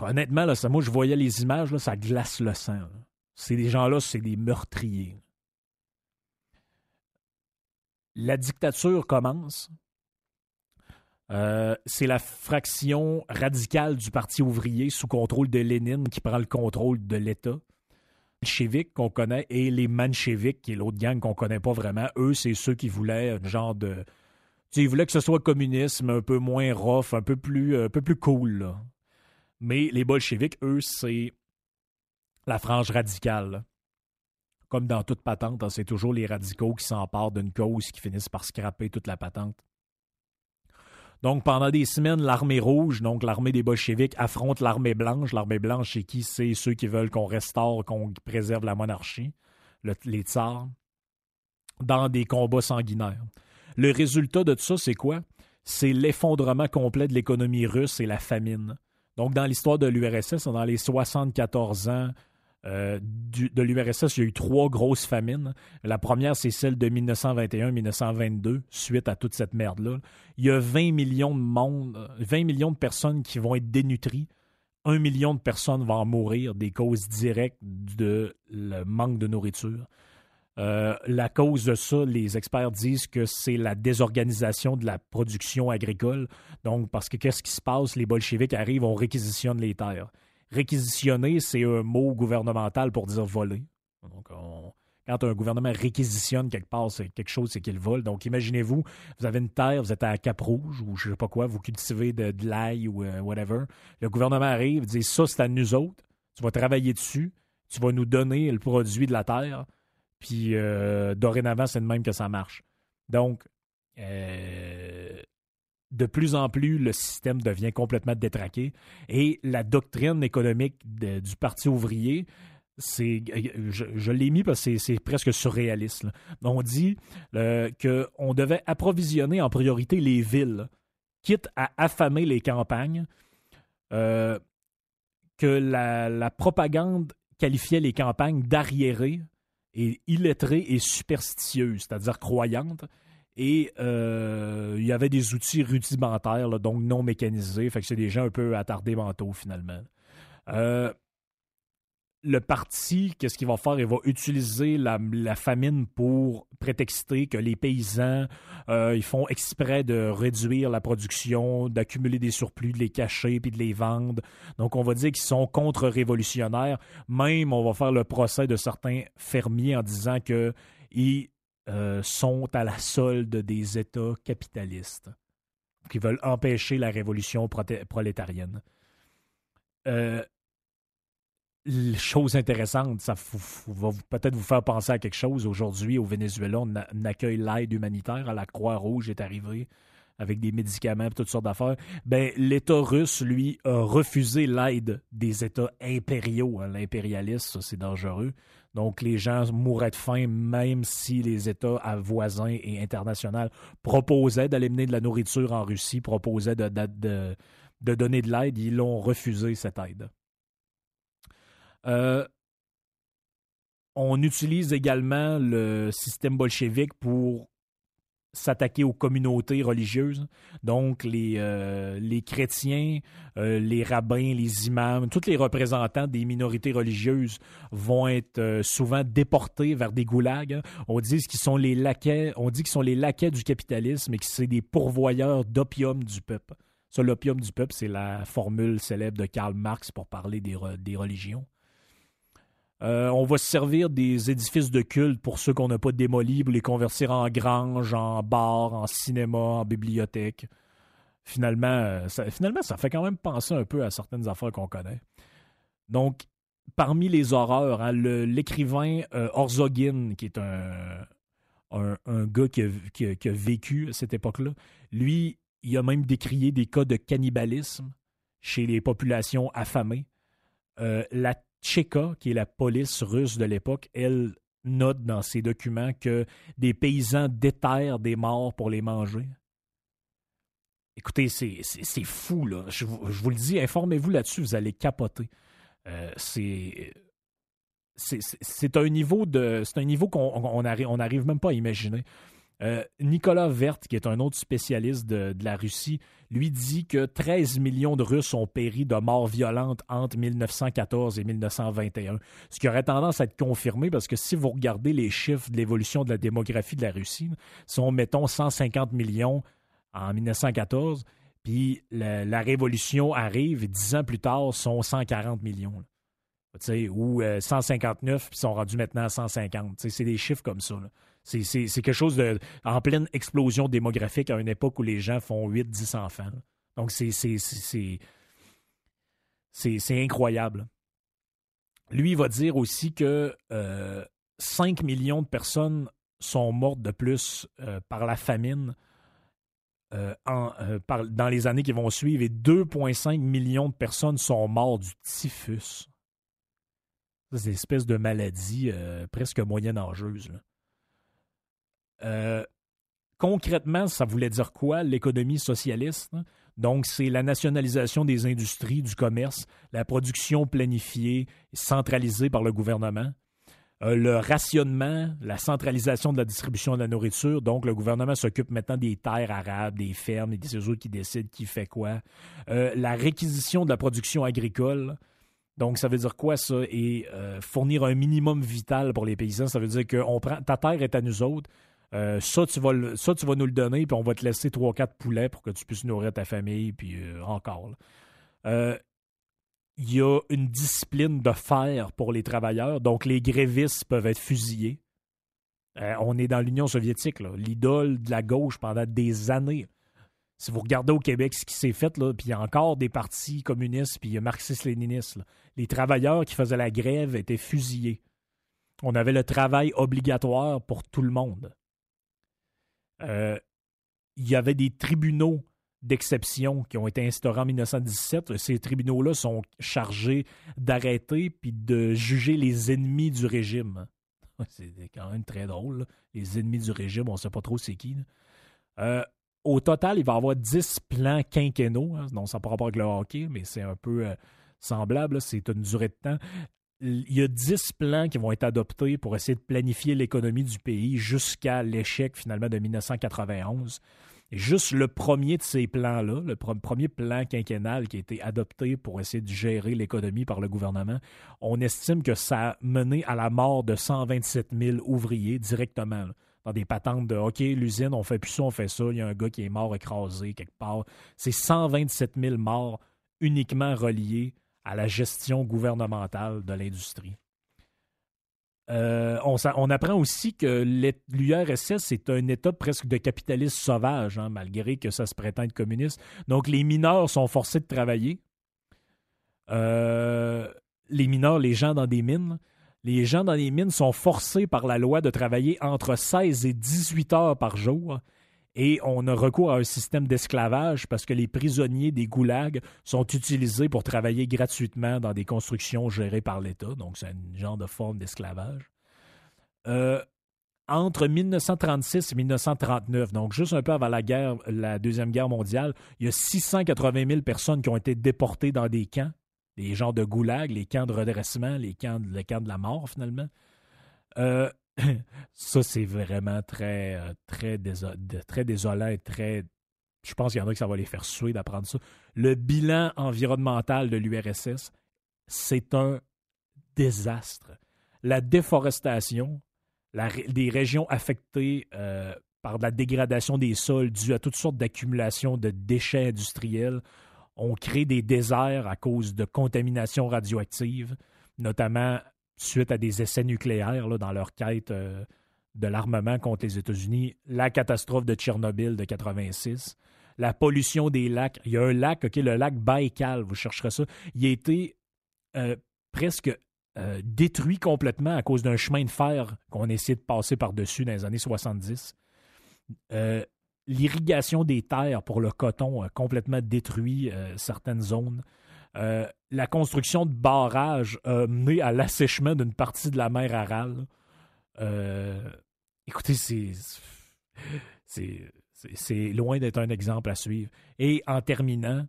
honnêtement, là, ça, moi, je voyais les images, là, ça glace le sang. là. Des gens-là, c'est des meurtriers. La dictature commence. Euh, c'est la fraction radicale du Parti ouvrier sous contrôle de Lénine qui prend le contrôle de l'État. Les qu'on connaît et les mancheviks, qui est l'autre gang qu'on connaît pas vraiment, eux, c'est ceux qui voulaient un genre de. Ils voulaient que ce soit communisme un peu moins rough, un peu plus, un peu plus cool. Mais les bolcheviks, eux, c'est la frange radicale. Comme dans toute patente, hein, c'est toujours les radicaux qui s'emparent d'une cause qui finissent par scraper toute la patente. Donc, pendant des semaines, l'armée rouge, donc l'armée des bolcheviks, affronte l'armée blanche. L'armée blanche, c'est qui? C'est ceux qui veulent qu'on restaure, qu'on préserve la monarchie, le- les tsars, dans des combats sanguinaires. Le résultat de tout ça, c'est quoi? C'est l'effondrement complet de l'économie russe et la famine. Donc, dans l'histoire de l'URSS, dans les 74 ans euh, de l'URSS, il y a eu trois grosses famines. La première, c'est celle de 1921-1922, suite à toute cette merde-là. Il y a 20 millions de monde, euh, 20 millions de personnes qui vont être dénutries. Un million de personnes vont mourir des causes directes de manque de nourriture. Euh, la cause de ça, les experts disent que c'est la désorganisation de la production agricole. Donc, parce que qu'est-ce qui se passe? Les bolcheviks arrivent, on réquisitionne les terres. Réquisitionner, c'est un mot gouvernemental pour dire voler. Quand un gouvernement réquisitionne quelque part, c'est quelque chose, c'est qu'il vole. Donc, imaginez-vous, vous avez une terre, vous êtes à Cap-Rouge ou je sais pas quoi, vous cultivez de, de l'ail ou euh, whatever. Le gouvernement arrive, dit ça, c'est à nous autres. Tu vas travailler dessus. Tu vas nous donner le produit de la terre. Puis, euh, dorénavant, c'est de même que ça marche. Donc, euh, de plus en plus, le système devient complètement détraqué. Et la doctrine économique du Parti ouvrier, c'est, je, l'ai mis parce que c'est- presque surréaliste. On dit euh, qu'on devait approvisionner en priorité les villes, quitte à affamer les campagnes, que la propagande qualifiait les campagnes d'arriérées et illettrées et superstitieuses, c'est-à-dire croyantes. Et euh, il y avait des outils rudimentaires, donc non mécanisés. Fait que c'est des gens un peu attardés mentaux, finalement. Euh, le parti, qu'est-ce qu'il va faire? Il va utiliser la, famine pour prétexter que les paysans, euh, ils font exprès de réduire la production, d'accumuler des surplus, de les cacher puis de les vendre. Donc, on va dire qu'ils sont contre-révolutionnaires. Même, on va faire le procès de certains fermiers en disant qu'ils euh, sont à la solde des États capitalistes qui veulent empêcher la révolution prolétarienne. Euh, chose intéressante, ça va peut-être vous faire penser à quelque chose. Aujourd'hui, au Venezuela, on, accueille l'aide humanitaire. La Croix-Rouge est arrivée avec des médicaments et toutes sortes d'affaires. Ben, l'État russe, lui, a refusé l'aide des États impériaux. hein. L'impérialisme, ça, c'est dangereux. Donc, les gens mourraient de faim, même si les États voisins et internationaux proposaient d'aller mener de la nourriture en Russie, proposaient de- de donner de l'aide. Ils l'ont refusé, cette aide. Euh, on utilise également le système bolchevique pour s'attaquer aux communautés religieuses. Donc, les, euh, les chrétiens, euh, les rabbins, les imams, tous les représentants des minorités religieuses vont être souvent déportés vers des goulags. hein. On dit qu'ils sont les laquais, on dit qu'ils sont les laquais du capitalisme et que c'est des pourvoyeurs d'opium du peuple. Ça, l'opium du peuple, c'est la formule célèbre de Karl Marx pour parler des, des religions. Euh, on va se servir des édifices de culte pour ceux qu'on n'a pas démolis, pour les convertir en granges, en bars, en cinéma, en bibliothèque. Finalement, euh, ça, fait quand même penser un peu à certaines affaires qu'on connaît. Donc, parmi les horreurs, hein, l'écrivain euh, Orzogin, qui est un, gars qui a, vécu à cette époque-là, lui, il a même décrié des cas de cannibalisme chez les populations affamées. La Tchéka, qui est la police russe de l'époque, elle note dans ses documents que des paysans déterrent des morts pour les manger. Écoutez, c'est fou, là. Je, vous- le dis, informez-vous là-dessus, vous allez capoter. Euh, c'est un niveau de c'est un niveau qu'on on arrive on arrive même pas à imaginer. Euh, Nicolas Vert, qui est un autre spécialiste de, la Russie, lui dit que 13 millions de Russes ont péri de morts violentes entre 1914 et 1921. Ce qui aurait tendance à être confirmé parce que si vous regardez les chiffres de l'évolution de la démographie de la Russie, sont, mettons, 150 millions en 1914, puis la, révolution arrive et dix ans plus tard, sont 140 millions. ou euh, 159, puis sont rendus maintenant à 150. Tu sais, C'est des chiffres comme ça. C'est quelque chose de en pleine explosion démographique à une époque où les gens font 8-10 enfants. Donc, c'est incroyable. Lui, il va dire aussi que euh, 5 millions de personnes sont mortes de plus euh, par la famine euh, euh, dans les années qui vont suivre et 2,5 millions de personnes sont mortes du typhus. C'est une espèce de maladie euh, presque moyen-âgeuse. là. Euh, concrètement, ça voulait dire quoi, l'économie socialiste? Donc, c'est la nationalisation des industries, du commerce, la production planifiée, centralisée par le gouvernement, euh, le rationnement, la centralisation de la distribution de la nourriture. Donc, le gouvernement s'occupe maintenant des terres arables, des fermes, et des autres qui décident qui fait quoi. Euh, la réquisition de la production agricole. Donc, ça veut dire quoi, ça? Et fournir un minimum vital pour les paysans, ça veut dire que on prend, ta terre est à nous autres. Euh, ça, tu vas ça, tu vas nous le donner, puis on va te laisser trois, quatre poulets pour que tu puisses nourrir ta famille, puis euh, encore. Euh, Il y a une discipline de fer pour les travailleurs, donc les grévistes peuvent être fusillés. On est dans l'Union soviétique, l'idole de la gauche pendant des années. Si vous regardez au Québec ce qui s'est fait, puis il y a encore des partis communistes, puis marxistes-léninistes, les travailleurs qui faisaient la grève étaient fusillés. On avait le travail obligatoire pour tout le monde. Euh, il y avait des tribunaux d'exception qui ont été instaurés en 1917. Ces tribunaux-là sont chargés d'arrêter puis de juger les ennemis du régime. C'est quand même très drôle. Les ennemis du régime, on ne sait pas trop c'est qui. Euh, au total, il va y avoir 10 plans quinquennaux. hein. Non, ça n'a pas rapport avec le hockey, mais c'est un peu euh, semblable. C'est une durée de temps. Il y a 10 plans qui vont être adoptés pour essayer de planifier l'économie du pays jusqu'à l'échec finalement de 1991. Et juste le premier de ces plans-là, le pre- premier plan quinquennal qui a été adopté pour essayer de gérer l'économie par le gouvernement, on estime que ça a mené à la mort de 127 000 ouvriers directement. dans des patentes de OK, l'usine, on fait plus ça, on fait ça. Il y a un gars qui est mort écrasé quelque part. C'est 127 000 morts uniquement reliés à la gestion gouvernementale de l'industrie. Euh, on, apprend aussi que l'URSS est un État presque de capitalisme sauvage, hein, malgré que ça se prétend être communiste. Donc, les mineurs sont forcés de travailler. Euh, les mineurs, les gens dans des mines, les gens dans les mines sont forcés par la loi de travailler entre 16 et 18 heures par jour. Et on a recours à un système d'esclavage parce que les prisonniers des goulags sont utilisés pour travailler gratuitement dans des constructions gérées par l'État. Donc, c'est un genre de forme d'esclavage. Euh, entre 1936 et 1939, donc juste un peu avant la guerre, la Deuxième Guerre mondiale, il y a 680 000 personnes qui ont été déportées dans des camps, des genres de goulag, les camps de redressement, les camps, les camps de la mort, finalement. Euh, ça, c'est vraiment très, euh, très, très désolant et très. Je pense qu'il y en a que ça va les faire suer d'apprendre ça. Le bilan environnemental de l'URSS, c'est un désastre. La déforestation, des régions affectées euh, par la dégradation des sols due à toutes sortes d'accumulations de déchets industriels, ont créé des déserts à cause de contamination radioactive, notamment suite à des essais nucléaires là, dans leur quête euh, de l'armement contre les États-Unis, la catastrophe de Tchernobyl de 86, la pollution des lacs. Il y a un lac, le lac Baïkal, vous chercherez ça. Il a été euh, presque euh, détruit complètement à cause d'un chemin de fer qu'on a essayé de passer par-dessus dans les années 70. Euh, L'irrigation des terres pour le coton a complètement détruit certaines zones. Euh, la construction de barrages a mené à l'assèchement d'une partie de la mer Aral. Euh, écoutez, c'est loin d'être un exemple à suivre. Et en terminant,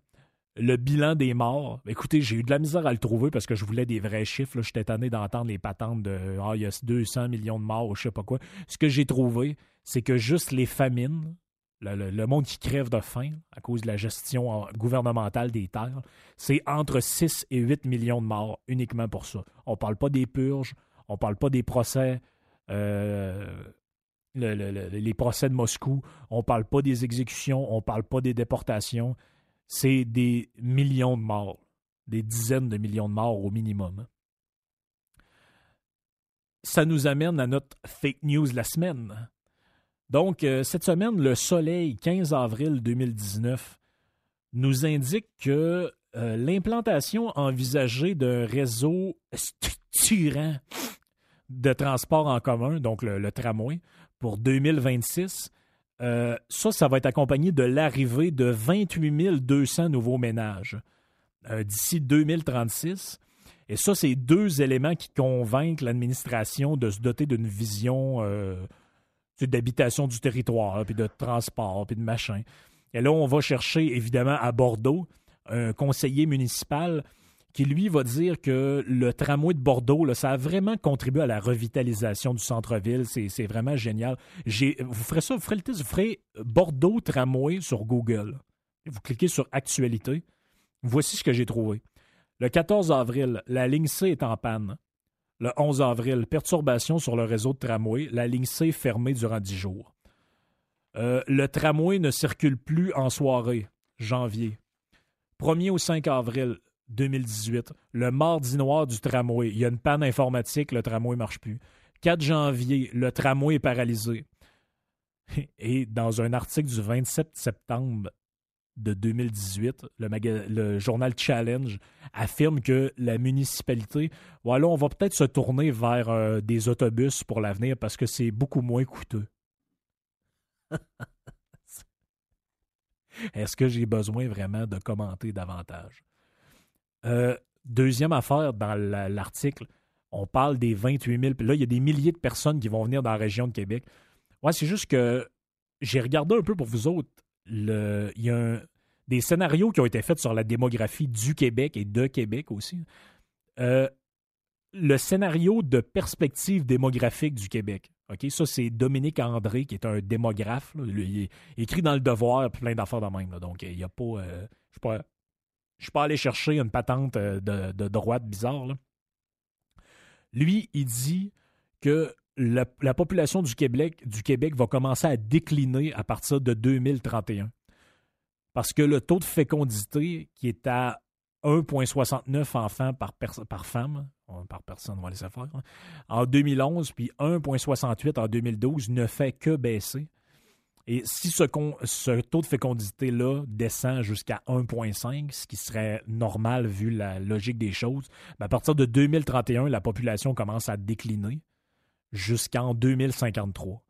le bilan des morts, écoutez, j'ai eu de la misère à le trouver parce que je voulais des vrais chiffres. J'étais tanné d'entendre les patentes de Ah, il y a 200 millions de morts ou je sais pas quoi. Ce que j'ai trouvé, c'est que juste les famines, le, monde qui crève de faim à cause de la gestion en- gouvernementale des terres, c'est entre 6 et 8 millions de morts uniquement pour ça. On parle pas des purges, on parle pas des procès, euh, le- le- le- les procès de Moscou, on parle pas des exécutions, on parle pas des déportations. C'est des millions de morts, des dizaines de millions de morts au minimum. Ça nous amène à notre fake news de la semaine. Donc, euh, cette semaine, le Soleil, 15 avril 2019, nous indique que euh, l'implantation envisagée d'un réseau structurant de transport en commun, donc le, tramway, pour 2026, euh, ça, ça va être accompagné de l'arrivée de 28 200 nouveaux ménages d'ici 2036. Et ça, c'est deux éléments qui convainquent l'administration de se doter d'une vision d'habitation du territoire, puis de transport, puis de machin. Et là, on va chercher, évidemment, à Bordeaux, un conseiller municipal qui, lui, va dire que le tramway de Bordeaux, ça a vraiment contribué à la revitalisation du centre-ville. C'est vraiment génial. Vous ferez ça, vous ferez le test, vous ferez Bordeaux tramway sur Google. Vous cliquez sur Actualité. Voici ce que j'ai trouvé. Le 14 avril, la ligne C est en panne. Le 11 avril, perturbation sur le réseau de tramway. La ligne C fermée durant 10 jours. Euh, le tramway ne circule plus en soirée, janvier. 1er au 5 avril 2018, le mardi noir du tramway. Il y a une panne informatique, le tramway ne marche plus. 4 janvier, le tramway est paralysé. Et dans un article du 27 septembre de 2018, le, journal Challenge affirme que la municipalité, voilà, on va peut-être se tourner vers euh, des autobus pour l'avenir parce que c'est beaucoup moins coûteux. Est-ce que j'ai besoin vraiment de commenter davantage? Euh, deuxième affaire dans la- l'article, on parle des 28 000. Puis Là, il y a des milliers de personnes qui vont venir dans la région de Québec. Ouais, c'est juste que j'ai regardé un peu pour vous autres. Il y a des scénarios qui ont été faits sur la démographie du Québec et de Québec aussi. Euh, le scénario de perspective démographique du Québec. Ça, c'est Dominique André, qui est un démographe. il est écrit dans le devoir, plein d'affaires de même. Donc, il a pas. euh, je ne suis pas, allé chercher une patente euh, de, de droite bizarre. Lui, il dit que la, la population du Québec, va commencer à décliner à partir de 2031. Parce que le taux de fécondité qui est à 1,69 enfants par, femme, euh, par personne, on va laisser faire, hein, en 2011, puis 1,68 en 2012, ne fait que baisser. Et si ce taux de fécondité-là descend jusqu'à 1,5, ce qui serait normal vu la logique des choses, ben à partir de 2031, la population commence à décliner jusqu'en 2053.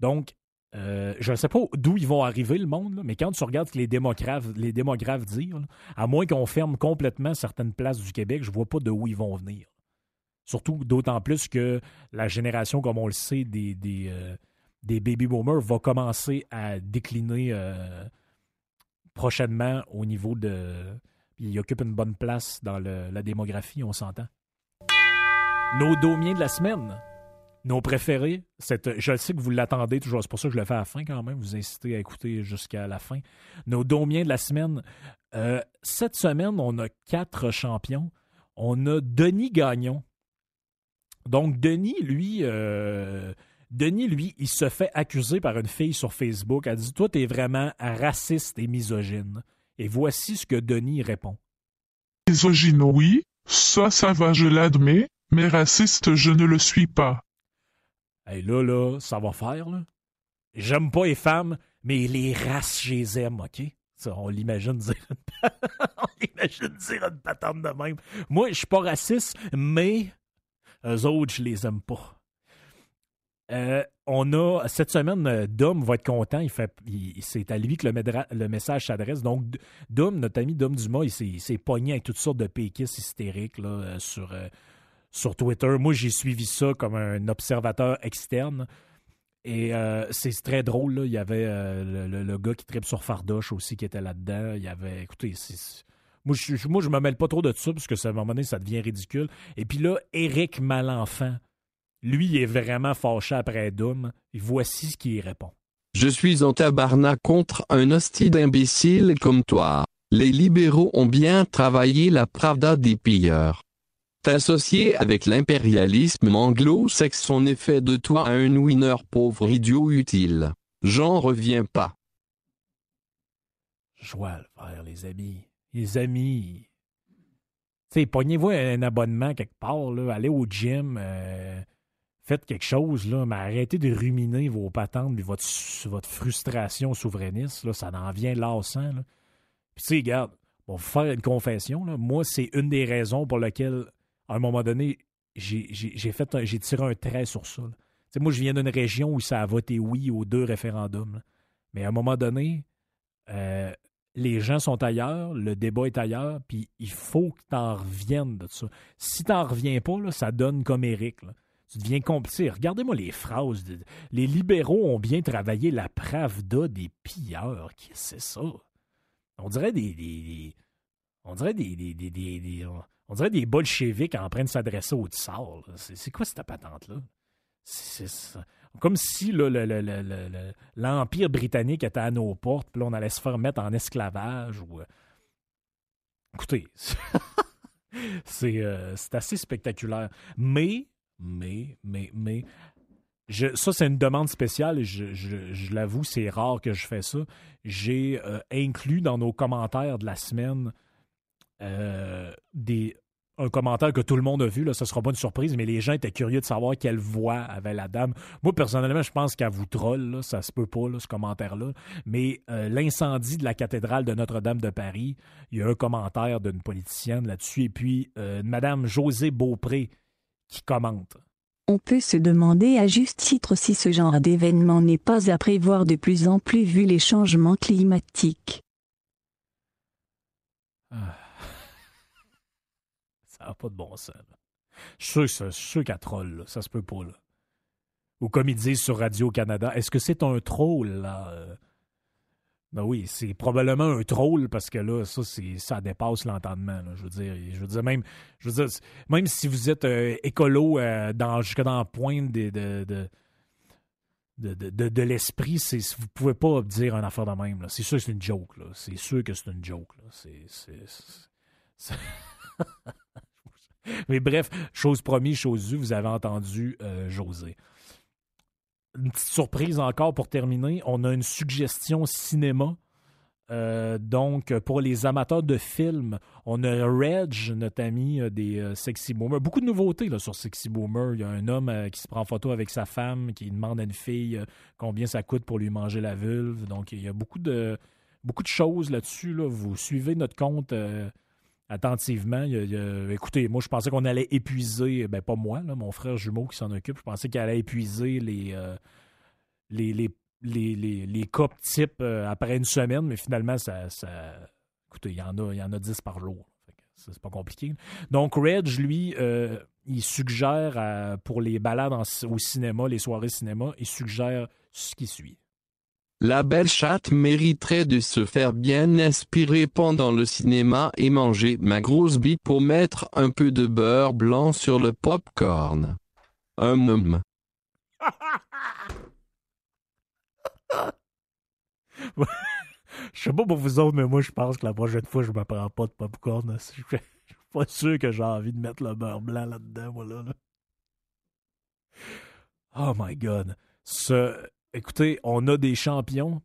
Donc, euh, je ne sais pas d'où ils vont arriver, le monde, mais quand tu regardes ce que les démographes, les démographes disent, à moins qu'on ferme complètement certaines places du Québec, je ne vois pas de où ils vont venir. Surtout d'autant plus que la génération, comme on le sait, des, des, euh, des baby boomers va commencer à décliner euh, prochainement au niveau de. Il occupe une bonne place dans le- la démographie, on s'entend. Nos domiens de la semaine. Nos préférés, je sais que vous l'attendez toujours, c'est pour ça que je le fais à la fin quand même, vous incitez à écouter jusqu'à la fin. Nos domiens de la semaine. Euh, cette semaine, on a quatre champions. On a Denis Gagnon. Donc, Denis, lui, euh, Denis, lui, il se fait accuser par une fille sur Facebook. Elle dit Toi, t'es vraiment raciste et misogyne. Et voici ce que Denis répond. Misogyne, oui, ça, ça va, je l'admets, mais raciste, je ne le suis pas. Hey, là, là, ça va faire, là. J'aime pas les femmes, mais les races, je les aime, OK? Ça, on l'imagine dire une... on l'imagine dire une patente de même. Moi, je suis pas raciste, mais eux autres, je les aime pas. Euh, on a cette semaine, Dom va être content. Il fait, c'est à lui que le, message s'adresse. Donc, Dom, notre ami Dom Dumas, il s'est, il s'est pogné avec toutes sortes de péquistes hystériques là, euh, sur, euh, sur Twitter. Moi, j'ai suivi ça comme un observateur externe. Et euh, c'est très drôle. Il y avait euh, le, gars qui tripe sur Fardoche aussi qui était là-dedans. Il y avait. Écoutez, moi, je, moi, me mêle pas trop de ça parce que ça, à un moment donné, ça devient ridicule. Et puis là, Éric Malenfant, lui, il est vraiment fâché après Doom. Et voici ce qu'il répond. Je suis en tabarnak contre un hostie d'imbécile comme toi. Les libéraux ont bien travaillé la pravda des pilleurs. T'associer avec l'impérialisme anglo-saxon est fait de toi un winner pauvre idiot utile. J'en reviens pas. Joie le faire, les amis. Les amis. Tu sais, pognez-vous un abonnement quelque part, là, allez au gym, euh, faites quelque chose, là, mais arrêtez de ruminer vos patentes et votre, votre frustration souverainiste, là, ça en vient lassant. Là. Puis, tu sais, regarde, on va vous faire une confession. Là. Moi, c'est une des raisons pour lesquelles, à un moment donné, j'ai fait j'ai tiré un trait sur ça. moi, je viens d'une région où ça a voté oui aux deux référendums. Mais à un moment donné, euh, les gens sont ailleurs, le débat est ailleurs, puis il faut que tu en reviennes de ça. Si tu reviens pas, ça donne comme Eric. Tu deviens compliqué. Regardez-moi les phrases. les libéraux ont bien travaillé la pravda des pilleurs. Qu'est-ce que c'est ça? On dirait des. on dirait des- des- on dirait des bolcheviks en train de s'adresser au tsar. C'est quoi cette patente-là? Comme si l'Empire britannique était à nos portes, puis là, on allait se faire mettre en esclavage. Euh, Écoutez, c'est euh, c'est assez spectaculaire. Mais, mais, mais, mais, ça, c'est une demande spéciale je, l'avoue, c'est rare que je fais ça. J'ai euh, inclus dans nos commentaires de la semaine des, un commentaire que tout le monde a vu. Là, ce sera pas une surprise, mais les gens étaient curieux de savoir quelle voix avait la dame. Moi, personnellement, je pense qu'elle vous troll. Là, ça se peut pas, là, ce commentaire-là. Mais euh, l'incendie de la cathédrale de Notre-Dame de Paris, il y a un commentaire d'une politicienne là-dessus. Et puis, euh, Madame José Beaupré qui commente. On peut se demander à juste titre si ce genre d'événement n'est pas à prévoir de plus en plus vu les changements climatiques. Ah. Pas de bon sens. là. Je suis sûr, sûr qu'elle troll, là. ça se peut pas. Là. Ou comme ils disent sur Radio-Canada, est-ce que c'est un troll? Là? Euh, Ben oui, c'est probablement un troll parce que là, ça, ça dépasse l'entendement. Je veux dire, je veux dire même, je veux dire, même si vous êtes euh, écolo euh, dans, jusque dans la pointe de, de, de, de, de- l'esprit, c'est, vous pouvez pas dire une affaire de même. C'est sûr que c'est une joke. Là. C'est sûr que c'est une joke. Là. C'est- Mais bref, chose promise, chose due, vous avez entendu euh, José. Une petite surprise encore pour terminer. On a une suggestion cinéma. Euh, donc, pour les amateurs de films, on a Reg, notre ami euh, des Sexy Boomers. Beaucoup de nouveautés là, sur Sexy Boomer. Il y a un homme qui se prend en photo avec sa femme, qui demande à une fille combien ça coûte pour lui manger la vulve. Donc, il y a beaucoup de, beaucoup de choses là-dessus. là. Vous suivez notre compte attentivement. Il écoutez, moi, je pensais qu'on allait épuiser, ben pas moi, là, mon frère jumeau qui s'en occupe, je pensais qu'il allait épuiser les, euh, les, les, les, les, les cas types euh, après une semaine, mais finalement, ça, écoutez, il y en a, il y en a 10 par jour. C'est pas compliqué. Donc, Reg, lui, euh, il suggère pour les balades au cinéma, les soirées cinéma, il suggère ce qui suit. La belle chatte mériterait de se faire bien inspirer pendant le cinéma et manger ma grosse bite pour mettre un peu de beurre blanc sur le popcorn. Hum hum. Je sais pas pour vous autres, mais moi, je pense que la prochaine fois, je me prends pas de popcorn. Je suis pas sûr que j'ai envie de mettre le beurre blanc là-dedans. Oh my God. Ce... Écoutez, on a des champions.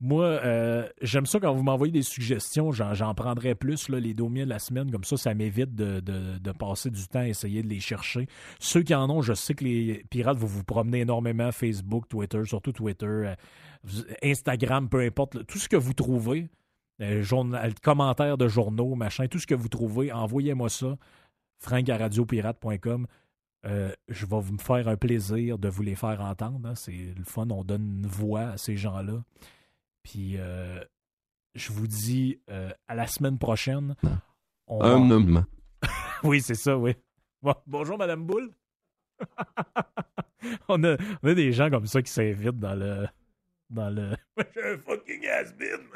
Moi, euh, j'aime ça quand vous m'envoyez des suggestions. J'en, prendrai plus là, les domiens de la semaine. Comme ça, ça m'évite de, passer du temps à essayer de les chercher. Ceux qui en ont, je sais que les pirates, vous vous promenez énormément. Facebook, Twitter, surtout Twitter, euh, Instagram, peu importe. tout ce que vous trouvez, euh, commentaires de journaux, machin, tout ce que vous trouvez, envoyez-moi ça. Frank. Euh, je vais vous me faire un plaisir de vous les faire entendre. hein. C'est le fun. On donne une voix à ces gens-là. Puis, euh, je vous dis euh, à la semaine prochaine. On va- hum. Oui, c'est ça, oui. Bon, bonjour, Madame Boule. on, a, on a des gens comme ça qui s'invitent dans le. Dans le. J'ai un fucking has-been.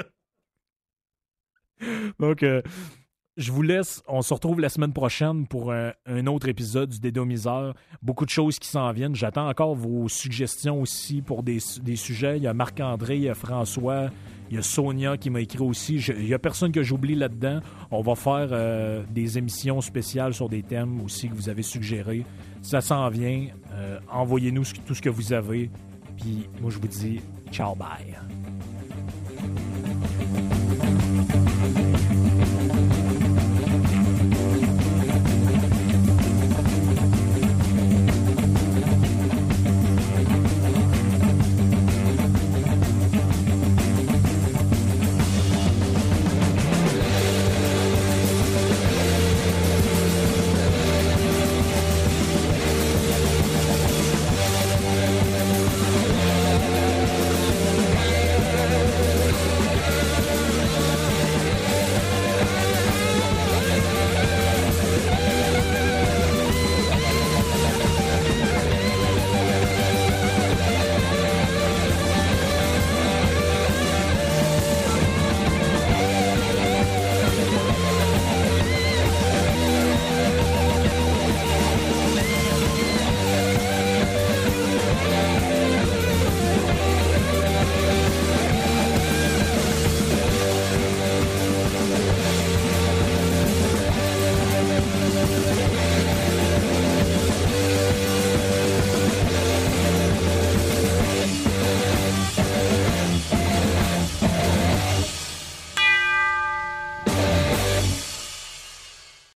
Donc, euh, je vous laisse. On se retrouve la semaine prochaine pour un, un autre épisode du Dédomiseur. Beaucoup de choses qui s'en viennent. J'attends encore vos suggestions aussi pour des, sujets. Il y a Marc-André, il y a François, il y a Sonia qui m'a écrit aussi. Il y a personne que j'oublie là-dedans. On va faire euh, des émissions spéciales sur des thèmes aussi que vous avez suggérés. Ça s'en vient. Euh, Envoyez-nous tout ce que vous avez. Puis moi, je vous dis ciao, bye.